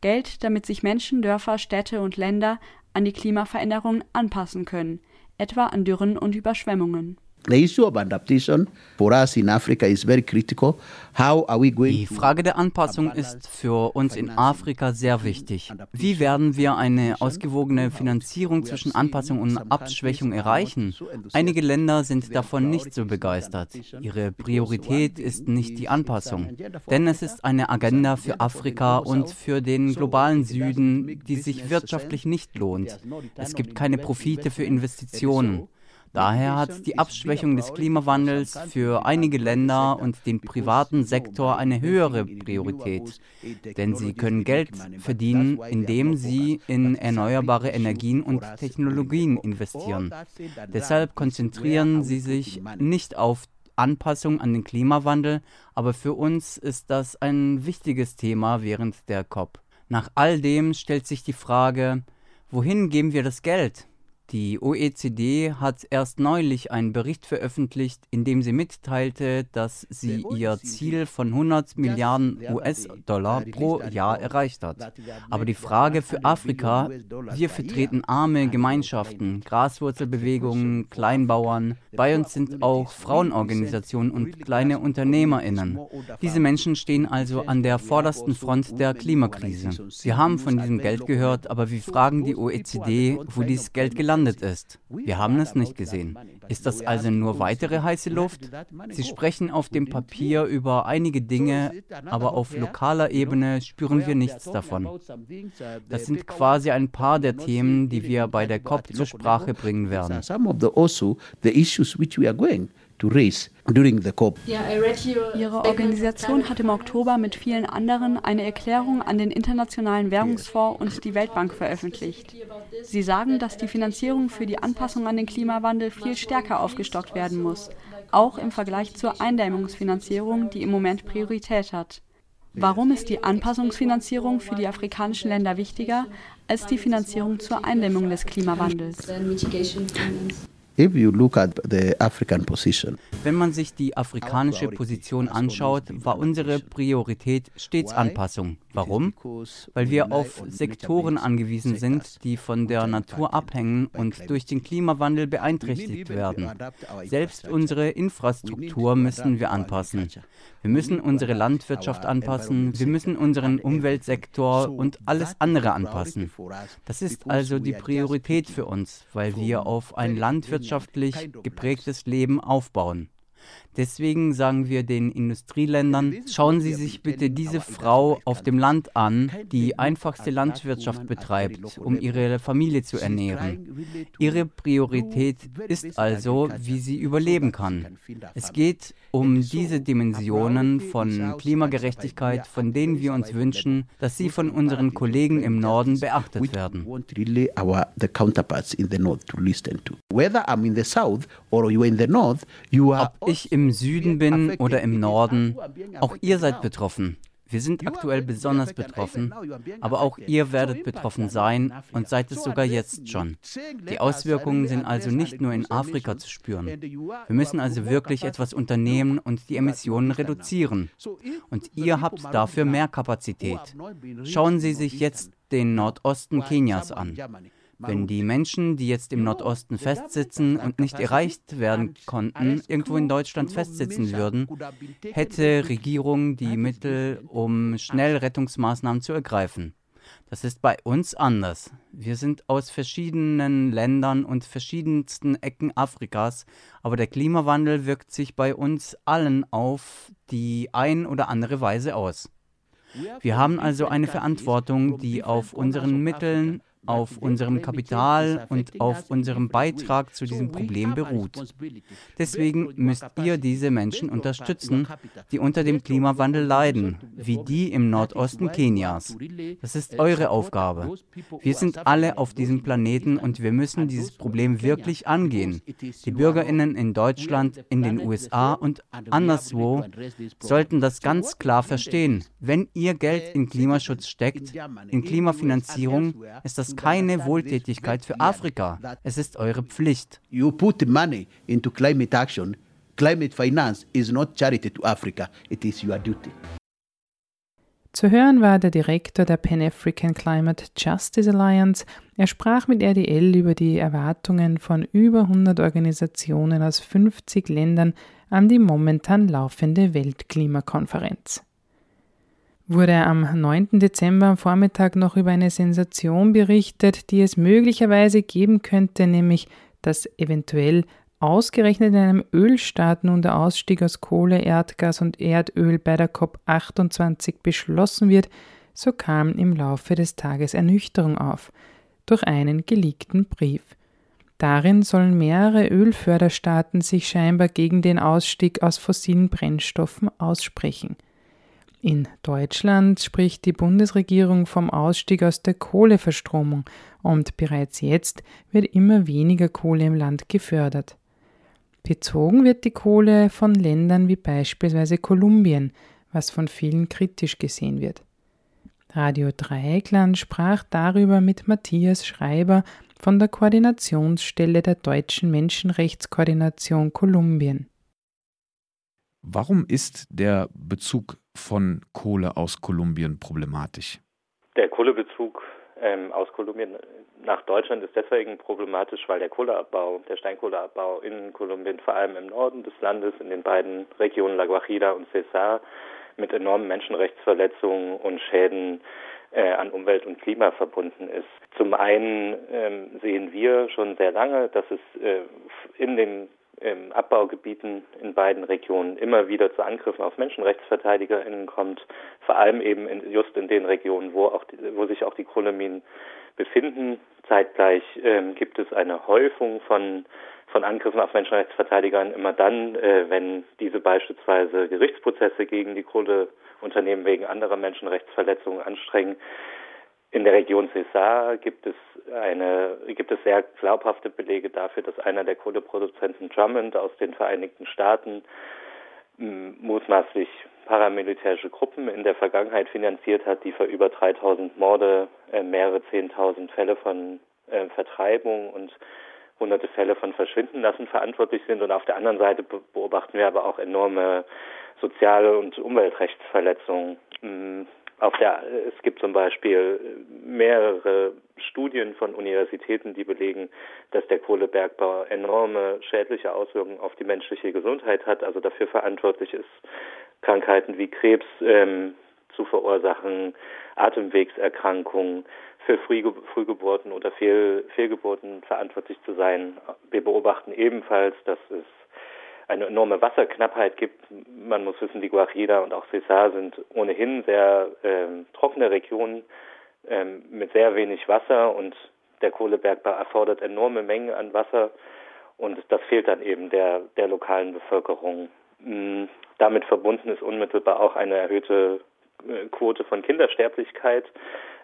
Geld, damit sich Menschen, Dörfer, Städte und Länder an die Klimaveränderungen anpassen können, etwa an Dürren und Überschwemmungen The issue of adaptation for us in Africa is very critical. How are we going Die Frage der Anpassung ist für uns in Afrika sehr wichtig. Wie werden wir eine ausgewogene Finanzierung zwischen Anpassung und Abschwächung erreichen? Einige Länder sind davon nicht so begeistert. Ihre Priorität ist nicht die Anpassung, denn es ist eine Agenda für Afrika und für den globalen Süden, die sich wirtschaftlich nicht lohnt. Es gibt keine Profite für Investitionen. Daher hat die Abschwächung des Klimawandels für einige Länder und den privaten Sektor eine höhere Priorität, denn sie können Geld verdienen, indem sie in erneuerbare Energien und Technologien investieren. Deshalb konzentrieren sie sich nicht auf Anpassung an den Klimawandel, aber für uns ist das ein wichtiges Thema während der COP. Nach all dem stellt sich die Frage, wohin geben wir das Geld? Die OECD hat erst neulich einen Bericht veröffentlicht, in dem sie mitteilte, dass sie ihr Ziel von 100 Milliarden US-Dollar pro Jahr erreicht hat. Aber die Frage für Afrika, wir vertreten arme Gemeinschaften, Graswurzelbewegungen, Kleinbauern, bei uns sind auch Frauenorganisationen und kleine Unternehmerinnen. Diese Menschen stehen also an der vordersten Front der Klimakrise. Wir haben von diesem Geld gehört, aber wir fragen die OECD, wo dieses Geld gelandet gelandet ist. Wir haben es nicht gesehen. Ist das also nur weitere heiße Luft? Sie sprechen auf dem Papier über einige Dinge, aber auf lokaler Ebene spüren wir nichts davon. Das sind quasi ein paar der Themen, die wir bei der COP zur Sprache bringen werden to raise during the COP. Ihre Organisation hat im Oktober mit vielen anderen eine Erklärung an den Internationalen Währungsfonds und die Weltbank veröffentlicht. Sie sagen, dass die Finanzierung für die Anpassung an den Klimawandel viel stärker aufgestockt werden muss, auch im Vergleich zur Eindämmungsfinanzierung, die im Moment Priorität hat. Warum ist die Anpassungsfinanzierung für die afrikanischen Länder wichtiger als die Finanzierung zur Eindämmung des Klimawandels? Wenn man sich die afrikanische Position anschaut, war unsere Priorität stets Anpassung. Warum? Weil wir auf Sektoren angewiesen sind, die von der Natur abhängen und durch den Klimawandel beeinträchtigt werden. Selbst unsere Infrastruktur müssen wir anpassen. Wir müssen unsere Landwirtschaft anpassen, wir müssen unseren Umweltsektor und alles andere anpassen. Das ist also die Priorität für uns, weil wir auf ein landwirtschaftlich geprägtes Leben aufbauen. Deswegen sagen wir den Industrieländern, schauen Sie sich bitte diese Frau auf dem Land an, die einfachste Landwirtschaft betreibt, um ihre Familie zu ernähren. Ihre Priorität ist also, wie sie überleben kann. Es geht um diese Dimensionen von Klimagerechtigkeit, von denen wir uns wünschen, dass sie von unseren Kollegen im Norden beachtet werden. Ob ich im Süden bin oder im Norden, auch ihr seid betroffen. Wir sind aktuell besonders betroffen, aber auch ihr werdet betroffen sein und seid es sogar jetzt schon. Die Auswirkungen sind also nicht nur in Afrika zu spüren. Wir müssen also wirklich etwas unternehmen und die Emissionen reduzieren. Und ihr habt dafür mehr Kapazität. Schauen Sie sich jetzt den Nordosten Kenias an. Wenn die Menschen, die jetzt im Nordosten festsitzen und nicht erreicht werden konnten, irgendwo in Deutschland festsitzen würden, hätte Regierung die Mittel, um schnell Rettungsmaßnahmen zu ergreifen. Das ist bei uns anders. Wir sind aus verschiedenen Ländern und verschiedensten Ecken Afrikas, aber der Klimawandel wirkt sich bei uns allen auf die ein oder andere Weise aus. Wir haben also eine Verantwortung, die auf unseren Mitteln, auf unserem Kapital und auf unserem Beitrag zu diesem Problem beruht. Deswegen müsst ihr diese Menschen unterstützen, die unter dem Klimawandel leiden, wie die im Nordosten Kenias. Das ist eure Aufgabe. Wir sind alle auf diesem Planeten und wir müssen dieses Problem wirklich angehen. Die Bürgerinnen in Deutschland, in den USA und anderswo sollten das ganz klar verstehen. Wenn ihr Geld in Klimaschutz steckt, in Klimafinanzierung, ist das keine Wohltätigkeit für Afrika. Es ist eure Pflicht. You put money into climate action. Climate finance is not charity to Africa. It is your duty. Zu hören war der Direktor der Pan-African Climate Justice Alliance. Er sprach mit RDL über die Erwartungen von über 100 Organisationen aus 50 Ländern an die momentan laufende Weltklimakonferenz wurde am 9. Dezember am Vormittag noch über eine Sensation berichtet, die es möglicherweise geben könnte, nämlich dass eventuell ausgerechnet in einem Ölstaat nun der Ausstieg aus Kohle, Erdgas und Erdöl bei der COP28 beschlossen wird, so kam im Laufe des Tages Ernüchterung auf durch einen geleakten Brief. Darin sollen mehrere Ölförderstaaten sich scheinbar gegen den Ausstieg aus fossilen Brennstoffen aussprechen. In Deutschland spricht die Bundesregierung vom Ausstieg aus der Kohleverstromung und bereits jetzt wird immer weniger Kohle im Land gefördert. Bezogen wird die Kohle von Ländern wie beispielsweise Kolumbien, was von vielen kritisch gesehen wird. Radio Dreieckland sprach darüber mit Matthias Schreiber von der Koordinationsstelle der deutschen Menschenrechtskoordination Kolumbien. Warum ist der Bezug von Kohle aus Kolumbien problematisch? Der Kohlebezug ähm, aus Kolumbien nach Deutschland ist deswegen problematisch, weil der Kohleabbau, der Steinkohleabbau in Kolumbien, vor allem im Norden des Landes, in den beiden Regionen La Guajira und Cesar, mit enormen Menschenrechtsverletzungen und Schäden äh, an Umwelt und Klima verbunden ist. Zum einen ähm, sehen wir schon sehr lange, dass es äh, in den ähm, Abbaugebieten in beiden Regionen immer wieder zu Angriffen auf MenschenrechtsverteidigerInnen kommt, vor allem eben in, just in den Regionen, wo, auch die, wo sich auch die Kohleminen befinden. Zeitgleich ähm, gibt es eine Häufung von, von Angriffen auf Menschenrechtsverteidigern immer dann, äh, wenn diese beispielsweise Gerichtsprozesse gegen die Kohleunternehmen wegen anderer Menschenrechtsverletzungen anstrengen. In der Region Cesar gibt es eine, gibt es sehr glaubhafte Belege dafür, dass einer der Kohleproduzenten Drummond aus den Vereinigten Staaten mutmaßlich paramilitärische Gruppen in der Vergangenheit finanziert hat, die für über 3000 Morde, äh, mehrere 10.000 Fälle von äh, Vertreibung und hunderte Fälle von Verschwinden lassen verantwortlich sind. Und auf der anderen Seite beobachten wir aber auch enorme soziale und Umweltrechtsverletzungen. Auf der, es gibt zum Beispiel mehrere Studien von Universitäten, die belegen, dass der Kohlebergbau enorme schädliche Auswirkungen auf die menschliche Gesundheit hat, also dafür verantwortlich ist, Krankheiten wie Krebs ähm, zu verursachen, Atemwegserkrankungen, für Frühgeburten oder Fehl, Fehlgeburten verantwortlich zu sein. Wir beobachten ebenfalls, dass es eine enorme Wasserknappheit gibt. Man muss wissen, die Guajira und auch Cesar sind ohnehin sehr ähm, trockene Regionen ähm, mit sehr wenig Wasser und der Kohlebergbau erfordert enorme Mengen an Wasser und das fehlt dann eben der, der lokalen Bevölkerung. Mhm. Damit verbunden ist unmittelbar auch eine erhöhte äh, Quote von Kindersterblichkeit.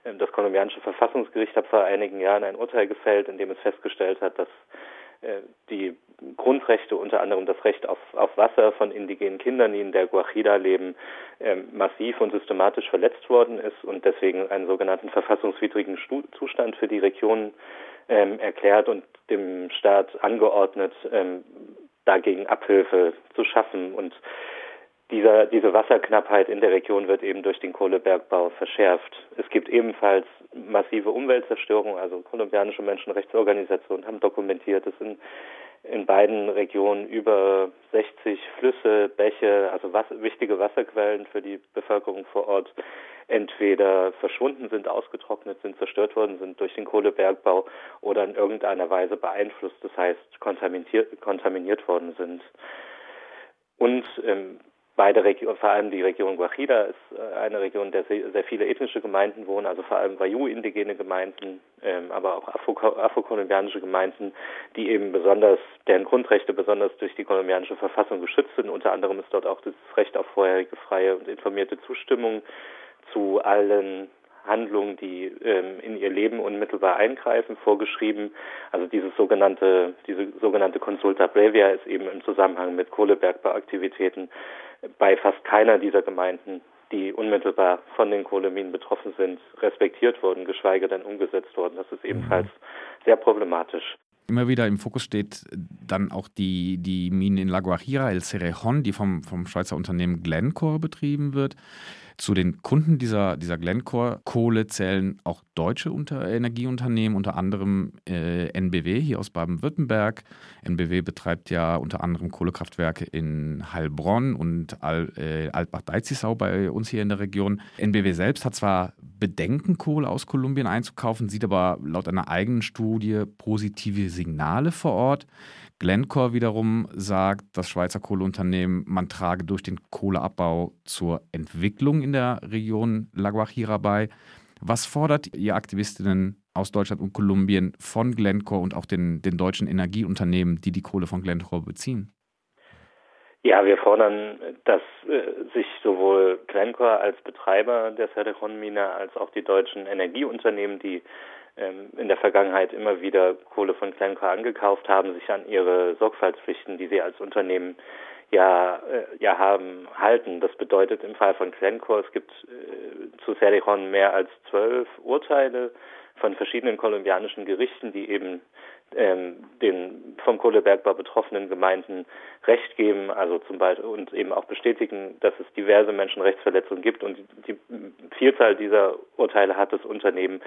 Ähm, das kolumbianische Verfassungsgericht hat vor einigen Jahren ein Urteil gefällt, in dem es festgestellt hat, dass die Grundrechte, unter anderem das Recht auf, auf Wasser von indigenen Kindern, die in der Guajira leben, ähm, massiv und systematisch verletzt worden ist und deswegen einen sogenannten verfassungswidrigen Zustand für die Region ähm, erklärt und dem Staat angeordnet, ähm, dagegen Abhilfe zu schaffen. Und dieser, diese Wasserknappheit in der Region wird eben durch den Kohlebergbau verschärft. Es gibt ebenfalls massive Umweltzerstörung. Also kolumbianische Menschenrechtsorganisationen haben dokumentiert, es sind in beiden Regionen über 60 Flüsse, Bäche, also was, wichtige Wasserquellen für die Bevölkerung vor Ort entweder verschwunden sind, ausgetrocknet sind, zerstört worden sind durch den Kohlebergbau oder in irgendeiner Weise beeinflusst, das heißt kontaminiert, kontaminiert worden sind. Und ähm, beide Regionen, vor allem die Region Guajira ist äh, eine Region, in der sehr viele ethnische Gemeinden wohnen, also vor allem Wayu-indigene Gemeinden, ähm, aber auch afrokolumbianische Gemeinden, die eben besonders, deren Grundrechte besonders durch die kolumbianische Verfassung geschützt sind. Unter anderem ist dort auch das Recht auf vorherige freie und informierte Zustimmung zu allen Handlungen, die ähm, in ihr Leben unmittelbar eingreifen, vorgeschrieben. Also dieses sogenannte, diese sogenannte Consulta Previa ist eben im Zusammenhang mit Kohlebergbauaktivitäten bei fast keiner dieser Gemeinden, die unmittelbar von den Kohleminen betroffen sind, respektiert worden, geschweige denn umgesetzt worden. Das ist ebenfalls sehr problematisch. Immer wieder im Fokus steht dann auch die, die Mine in La Guajira, El Cerejón, die vom, vom Schweizer Unternehmen Glencore betrieben wird. Zu den Kunden dieser, dieser Glencore-Kohle zählen auch deutsche Unter Energieunternehmen, unter anderem äh, NBW hier aus Baden-Württemberg. NBW betreibt ja unter anderem Kohlekraftwerke in Heilbronn und Al, äh, Altbach-Deizisau bei uns hier in der Region. NBW selbst hat zwar Bedenken, Kohle aus Kolumbien einzukaufen, sieht aber laut einer eigenen Studie positive Signale vor Ort. Glencore wiederum sagt, das Schweizer Kohleunternehmen, man trage durch den Kohleabbau zur Entwicklung in der Region La Guajira bei. Was fordert ihr Aktivistinnen aus Deutschland und Kolumbien von Glencore und auch den, den deutschen Energieunternehmen, die die Kohle von Glencore beziehen? Ja, wir fordern, dass äh, sich sowohl Glencore als Betreiber der Cerrejón-Mine als auch die deutschen Energieunternehmen, die ähm, in der Vergangenheit immer wieder Kohle von Glencore angekauft haben, sich an ihre Sorgfaltspflichten, die sie als Unternehmen ja, äh, ja haben, halten. Das bedeutet im Fall von Glencore, es gibt äh, zu Cerrejón mehr als zwölf Urteile von verschiedenen kolumbianischen Gerichten, die eben ähm, den vom Kohlebergbau betroffenen Gemeinden Recht geben, also zum Beispiel und eben auch bestätigen, dass es diverse Menschenrechtsverletzungen gibt und die, die Vielzahl dieser Urteile hat das Unternehmen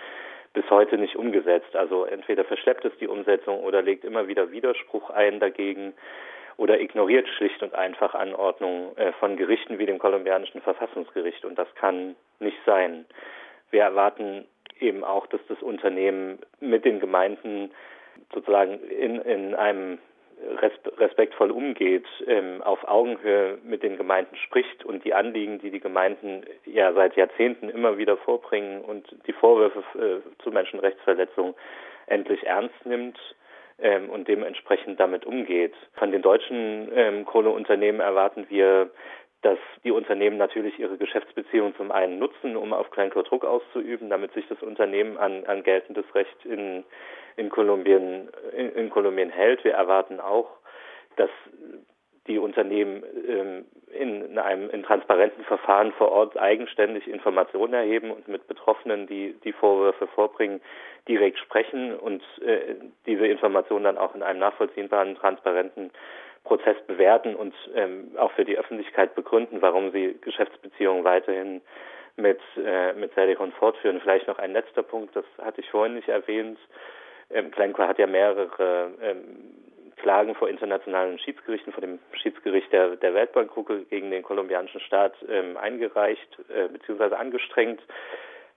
bis heute nicht umgesetzt. Also entweder verschleppt es die Umsetzung oder legt immer wieder Widerspruch ein dagegen oder ignoriert schlicht und einfach Anordnungen äh, von Gerichten wie dem kolumbianischen Verfassungsgericht. Und das kann nicht sein. Wir erwarten eben auch, dass das Unternehmen mit den Gemeinden sozusagen in, in einem respektvoll umgeht, ähm, auf Augenhöhe mit den Gemeinden spricht und die Anliegen, die die Gemeinden ja seit Jahrzehnten immer wieder vorbringen und die Vorwürfe äh, zu Menschenrechtsverletzungen endlich ernst nimmt ähm, und dementsprechend damit umgeht. Von den deutschen ähm, Kohleunternehmen erwarten wir, dass die Unternehmen natürlich ihre Geschäftsbeziehungen zum einen nutzen, um auf Glencore Druck auszuüben, damit sich das Unternehmen an, an geltendes Recht in in Kolumbien, in, in Kolumbien hält. Wir erwarten auch, dass die Unternehmen ähm, in einem in transparenten Verfahren vor Ort eigenständig Informationen erheben und mit Betroffenen, die die Vorwürfe vorbringen, direkt sprechen und äh, diese Informationen dann auch in einem nachvollziehbaren, transparenten Prozess bewerten und ähm, auch für die Öffentlichkeit begründen, warum sie Geschäftsbeziehungen weiterhin mit, äh, mit Sericon fortführen. Vielleicht noch ein letzter Punkt, das hatte ich vorhin nicht erwähnt. Ähm, Glencore hat ja mehrere ähm, Klagen vor internationalen Schiedsgerichten, vor dem Schiedsgericht der, der Weltbankgruppe gegen den kolumbianischen Staat ähm, eingereicht äh, bzw. angestrengt,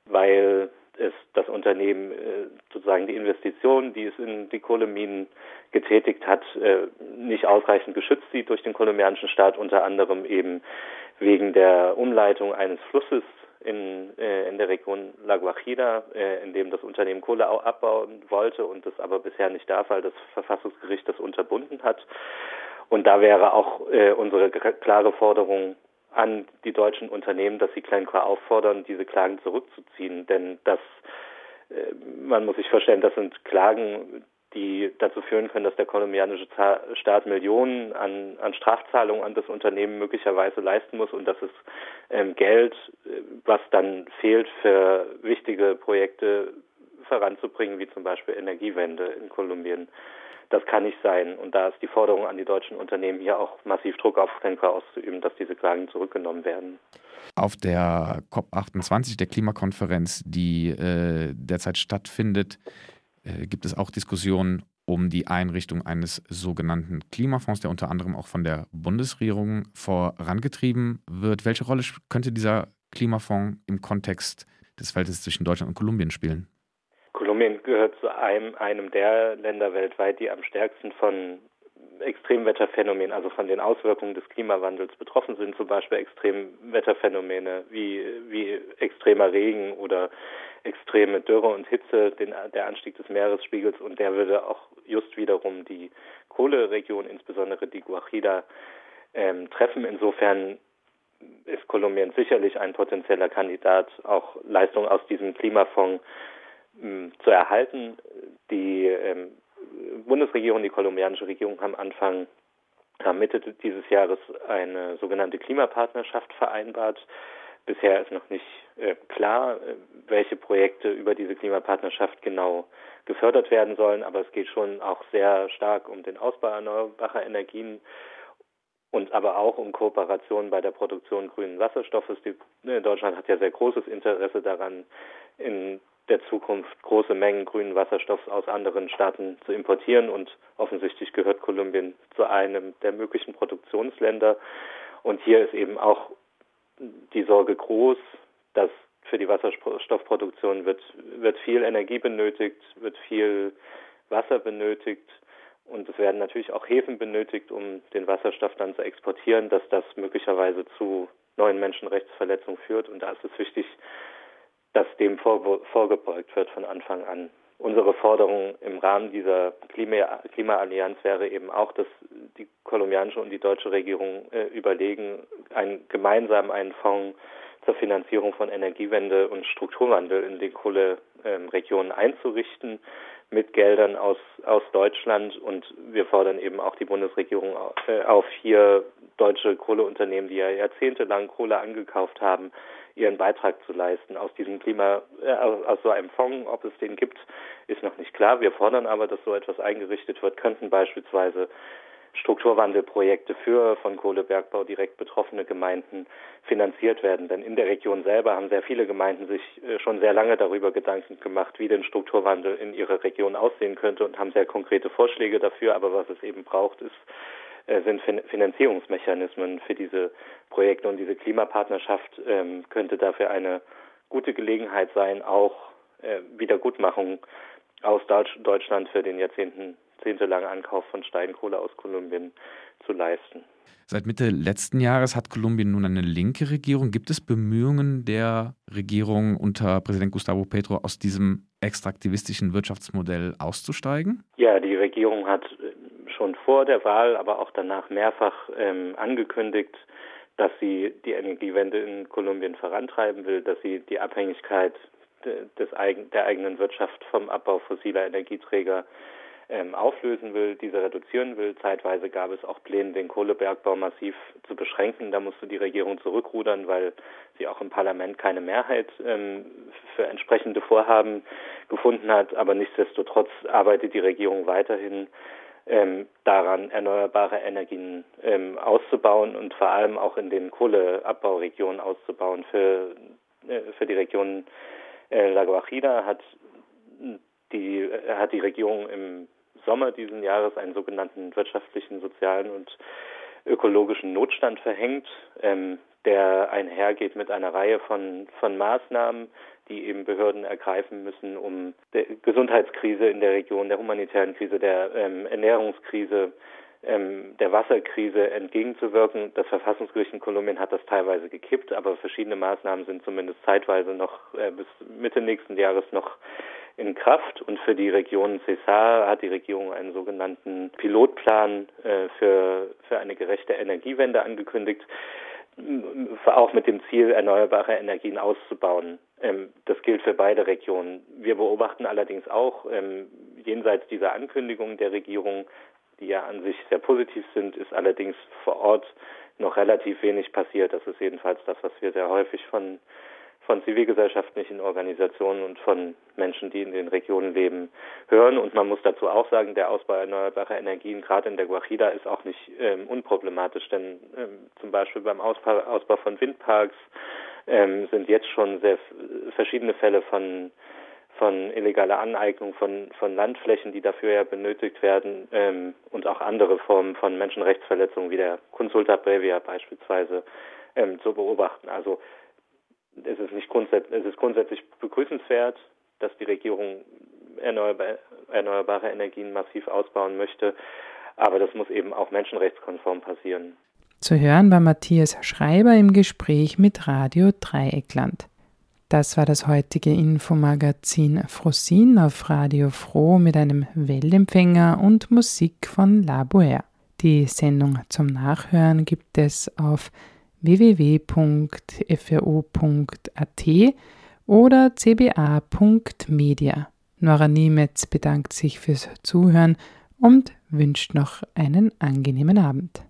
weil es das Unternehmen äh, sozusagen die Investitionen, die es in die Kohleminen getätigt hat, äh, nicht ausreichend geschützt sieht durch den kolumbianischen Staat, unter anderem eben wegen der Umleitung eines Flusses in, äh, in der Region La Guajira, äh, in dem das Unternehmen Kohle abbauen wollte und das aber bisher nicht darf, weil das Verfassungsgericht das unterbunden hat. Und da wäre auch äh, unsere klare Forderung an die deutschen Unternehmen, dass sie Glencore auffordern, diese Klagen zurückzuziehen. Denn das, äh, man muss sich vorstellen, das sind Klagen, die dazu führen können, dass der kolumbianische Staat Millionen an, an Strafzahlungen an das Unternehmen möglicherweise leisten muss und dass es ähm, Geld, äh, was dann fehlt für wichtige Projekte voranzubringen, wie zum Beispiel Energiewende in Kolumbien, das kann nicht sein. Und da ist die Forderung an die deutschen Unternehmen, hier auch massiv Druck auf Glencore auszuüben, dass diese Klagen zurückgenommen werden. Auf der COP28, der Klimakonferenz, die äh, derzeit stattfindet, äh, gibt es auch Diskussionen um die Einrichtung eines sogenannten Klimafonds, der unter anderem auch von der Bundesregierung vorangetrieben wird. Welche Rolle könnte dieser Klimafonds im Kontext des Verhältnisses zwischen Deutschland und Kolumbien spielen? Kolumbien gehört zu einem, einem der Länder weltweit, die am stärksten von Extremwetterphänomenen, also von den Auswirkungen des Klimawandels betroffen sind, zum Beispiel Extremwetterphänomene wie, wie extremer Regen oder extreme Dürre und Hitze, den, der Anstieg des Meeresspiegels und der würde auch just wiederum die Kohleregion, insbesondere die Guajira, ähm, treffen. Insofern ist Kolumbien sicherlich ein potenzieller Kandidat, auch Leistungen aus diesem Klimafonds ähm, zu erhalten. Die ähm, Bundesregierung, die kolumbianische Regierung haben Anfang Mitte dieses Jahres eine sogenannte Klimapartnerschaft vereinbart. Bisher ist noch nicht äh, klar, äh, welche Projekte über diese Klimapartnerschaft genau gefördert werden sollen, aber es geht schon auch sehr stark um den Ausbau erneuerbarer Energien und aber auch um Kooperationen bei der Produktion grünen Wasserstoffes. Die, äh, Deutschland hat ja sehr großes Interesse daran, in der Zukunft große Mengen grünen Wasserstoffs aus anderen Staaten zu importieren und offensichtlich gehört Kolumbien zu einem der möglichen Produktionsländer. Und hier ist eben auch die Sorge groß, dass für die Wasserstoffproduktion wird, wird viel Energie benötigt, wird viel Wasser benötigt und es werden natürlich auch Häfen benötigt, um den Wasserstoff dann zu exportieren, dass das möglicherweise zu neuen Menschenrechtsverletzungen führt. Und da ist es wichtig, dass dem vorgebeugt wird von Anfang an. Unsere Forderung im Rahmen dieser Klima Klimaallianz wäre eben auch, dass die kolumbianische und die deutsche Regierung äh, überlegen, einen, gemeinsam einen Fonds zur Finanzierung von Energiewende und Strukturwandel in den Kohleregionen ähm, einzurichten mit Geldern aus, aus Deutschland. Und wir fordern eben auch die Bundesregierung äh, auf, hier deutsche Kohleunternehmen, die ja jahrzehntelang Kohle angekauft haben, ihren Beitrag zu leisten aus diesem Klima, äh, aus so einem Fonds. Ob es den gibt, ist noch nicht klar. Wir fordern aber, dass so etwas eingerichtet wird, könnten beispielsweise Strukturwandelprojekte für von Kohlebergbau direkt betroffene Gemeinden finanziert werden. Denn in der Region selber haben sehr viele Gemeinden sich äh, schon sehr lange darüber Gedanken gemacht, wie denn Strukturwandel in ihrer Region aussehen könnte und haben sehr konkrete Vorschläge dafür. Aber was es eben braucht, ist äh, sind Finanzierungsmechanismen für diese Projekte und diese Klimapartnerschaft ähm, könnte dafür eine gute Gelegenheit sein, auch äh, Wiedergutmachung aus Deutsch, Deutschland für den Jahrzehnten jahrzehntelangen Ankauf von Steinkohle aus Kolumbien zu leisten. Seit Mitte letzten Jahres hat Kolumbien nun eine linke Regierung. Gibt es Bemühungen der Regierung unter Präsident Gustavo Petro aus diesem extraktivistischen Wirtschaftsmodell auszusteigen? Ja, die Regierung hat schon vor der Wahl, aber auch danach mehrfach ähm, angekündigt, dass sie die Energiewende in Kolumbien vorantreiben will, dass sie die Abhängigkeit des, der eigenen Wirtschaft vom Abbau fossiler Energieträger ähm, auflösen will, diese reduzieren will. Zeitweise gab es auch Pläne, den Kohlebergbau massiv zu beschränken. Da musste die Regierung zurückrudern, weil sie auch im Parlament keine Mehrheit ähm, für entsprechende Vorhaben gefunden hat. Aber nichtsdestotrotz arbeitet die Regierung weiterhin ähm, daran, erneuerbare Energien ähm, auszubauen und vor allem auch in den Kohleabbauregionen auszubauen. Für, äh, für die Region äh, La Guajira hat die, hat die Regierung im Sommer diesen Jahres einen sogenannten wirtschaftlichen, sozialen und ökologischen Notstand verhängt, ähm, der einhergeht mit einer Reihe von, von Maßnahmen, die eben Behörden ergreifen müssen, um der Gesundheitskrise in der Region, der humanitären Krise, der ähm, Ernährungskrise, ähm, der Wasserkrise entgegenzuwirken. Das Verfassungsgericht in Kolumbien hat das teilweise gekippt, aber verschiedene Maßnahmen sind zumindest zeitweise noch äh, bis Mitte nächsten Jahres noch in Kraft. Und für die Region Cesar hat die Regierung einen sogenannten Pilotplan äh, für, für eine gerechte Energiewende angekündigt auch mit dem Ziel, erneuerbare Energien auszubauen. Ähm, das gilt für beide Regionen. Wir beobachten allerdings auch ähm, jenseits dieser Ankündigungen der Regierung, die ja an sich sehr positiv sind, ist allerdings vor Ort noch relativ wenig passiert. Das ist jedenfalls das, was wir sehr häufig von von zivilgesellschaftlichen Organisationen und von Menschen, die in den Regionen leben, hören. Und man muss dazu auch sagen, der Ausbau erneuerbarer Energien, gerade in der Guajira, ist auch nicht ähm, unproblematisch, denn ähm, zum Beispiel beim Ausbau, Ausbau von Windparks ähm, sind jetzt schon sehr verschiedene Fälle von von illegaler Aneignung von, von Landflächen, die dafür ja benötigt werden, ähm, und auch andere Formen von Menschenrechtsverletzungen wie der Consulta Previa beispielsweise ähm, zu beobachten. Also es ist nicht grundsätzlich, es ist grundsätzlich begrüßenswert, dass die Regierung erneuerbar, erneuerbare Energien massiv ausbauen möchte, aber das muss eben auch menschenrechtskonform passieren. Zu hören war Matthias Schreiber im Gespräch mit Radio Dreieckland. Das war das heutige Infomagazin Frosin auf Radio Froh mit einem Weltempfänger und Musik von La Boère. Die Sendung zum Nachhören gibt es auf www.fro.at oder cba.media. Nora Niemetz bedankt sich fürs Zuhören und wünscht noch einen angenehmen Abend.